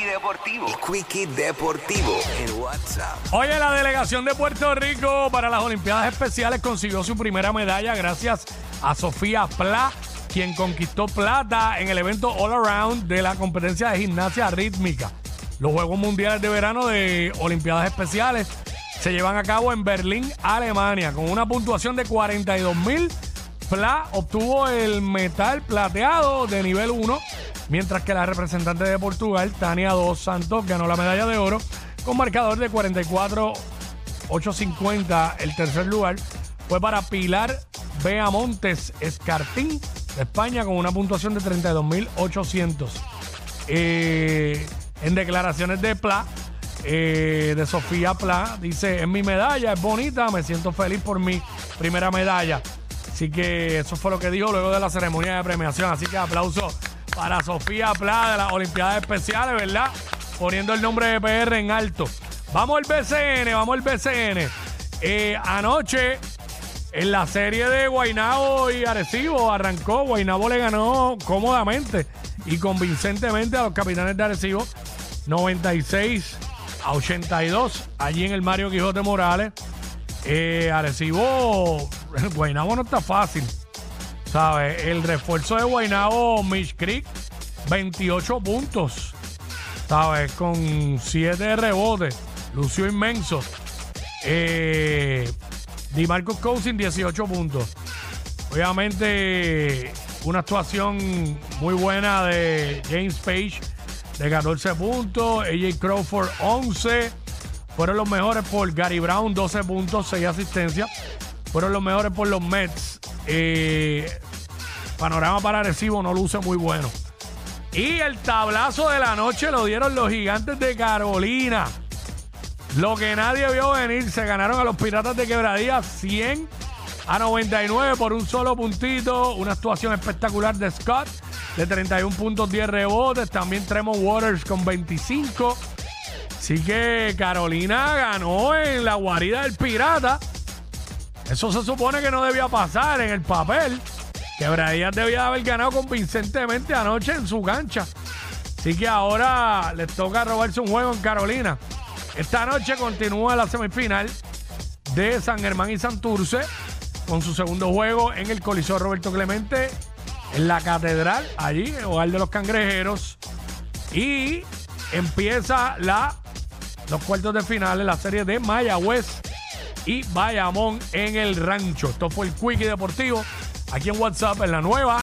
Quickie Deportivo. El Quickie Deportivo en WhatsApp. Oye, la delegación de Puerto Rico para las Olimpiadas Especiales consiguió su primera medalla gracias a Sofía Pla, quien conquistó plata en el evento All Around de la competencia de gimnasia rítmica. Los Juegos Mundiales de Verano de Olimpiadas Especiales se llevan a cabo en Berlín, Alemania, con una puntuación de 42 mil. Pla obtuvo el metal plateado de nivel 1, mientras que la representante de Portugal, Tania Dos Santos, ganó la medalla de oro con marcador de 44.850. El tercer lugar fue para Pilar Beamontes Escartín de España con una puntuación de 32.800. Eh, en declaraciones de Pla, eh, de Sofía Pla, dice, es mi medalla, es bonita, me siento feliz por mi primera medalla. Así que eso fue lo que dijo luego de la ceremonia de premiación. Así que aplauso para Sofía Pla de las Olimpiadas Especiales, ¿verdad? Poniendo el nombre de PR en alto. Vamos al BCN, vamos al BCN. Eh, anoche, en la serie de Guainabo y Arecibo, arrancó. Guainabo le ganó cómodamente y convincentemente a los capitanes de Arecibo. 96 a 82, allí en el Mario Quijote Morales. Eh, Arecibo, Guainabo no está fácil. ¿Sabes? El refuerzo de Guainabo, Mitch Creek, 28 puntos. ¿Sabes? Con 7 rebotes. Lucio inmenso. Eh, Di Marcus Cousin, 18 puntos. Obviamente, una actuación muy buena de James Page, de 14 puntos. AJ Crawford, 11. Fueron los mejores por Gary Brown, 12 puntos, 6 asistencias. Fueron los mejores por los Mets. Eh, panorama para Recibo no luce muy bueno. Y el tablazo de la noche lo dieron los gigantes de Carolina. Lo que nadie vio venir, se ganaron a los Piratas de Quebradía 100 a 99 por un solo puntito. Una actuación espectacular de Scott de 31 puntos, 10 rebotes. También Tremont Waters con 25. Así que Carolina ganó en la guarida del Pirata. Eso se supone que no debía pasar en el papel. Quebradías debía haber ganado convincentemente anoche en su cancha. Así que ahora les toca robarse un juego en Carolina. Esta noche continúa la semifinal de San Germán y Santurce con su segundo juego en el Coliseo Roberto Clemente en la Catedral, allí, el hogar de los cangrejeros. Y empieza la, los cuartos de final en la serie de Mayagüez y Bayamón en el rancho. Esto fue el Quickie Deportivo aquí en WhatsApp en la nueva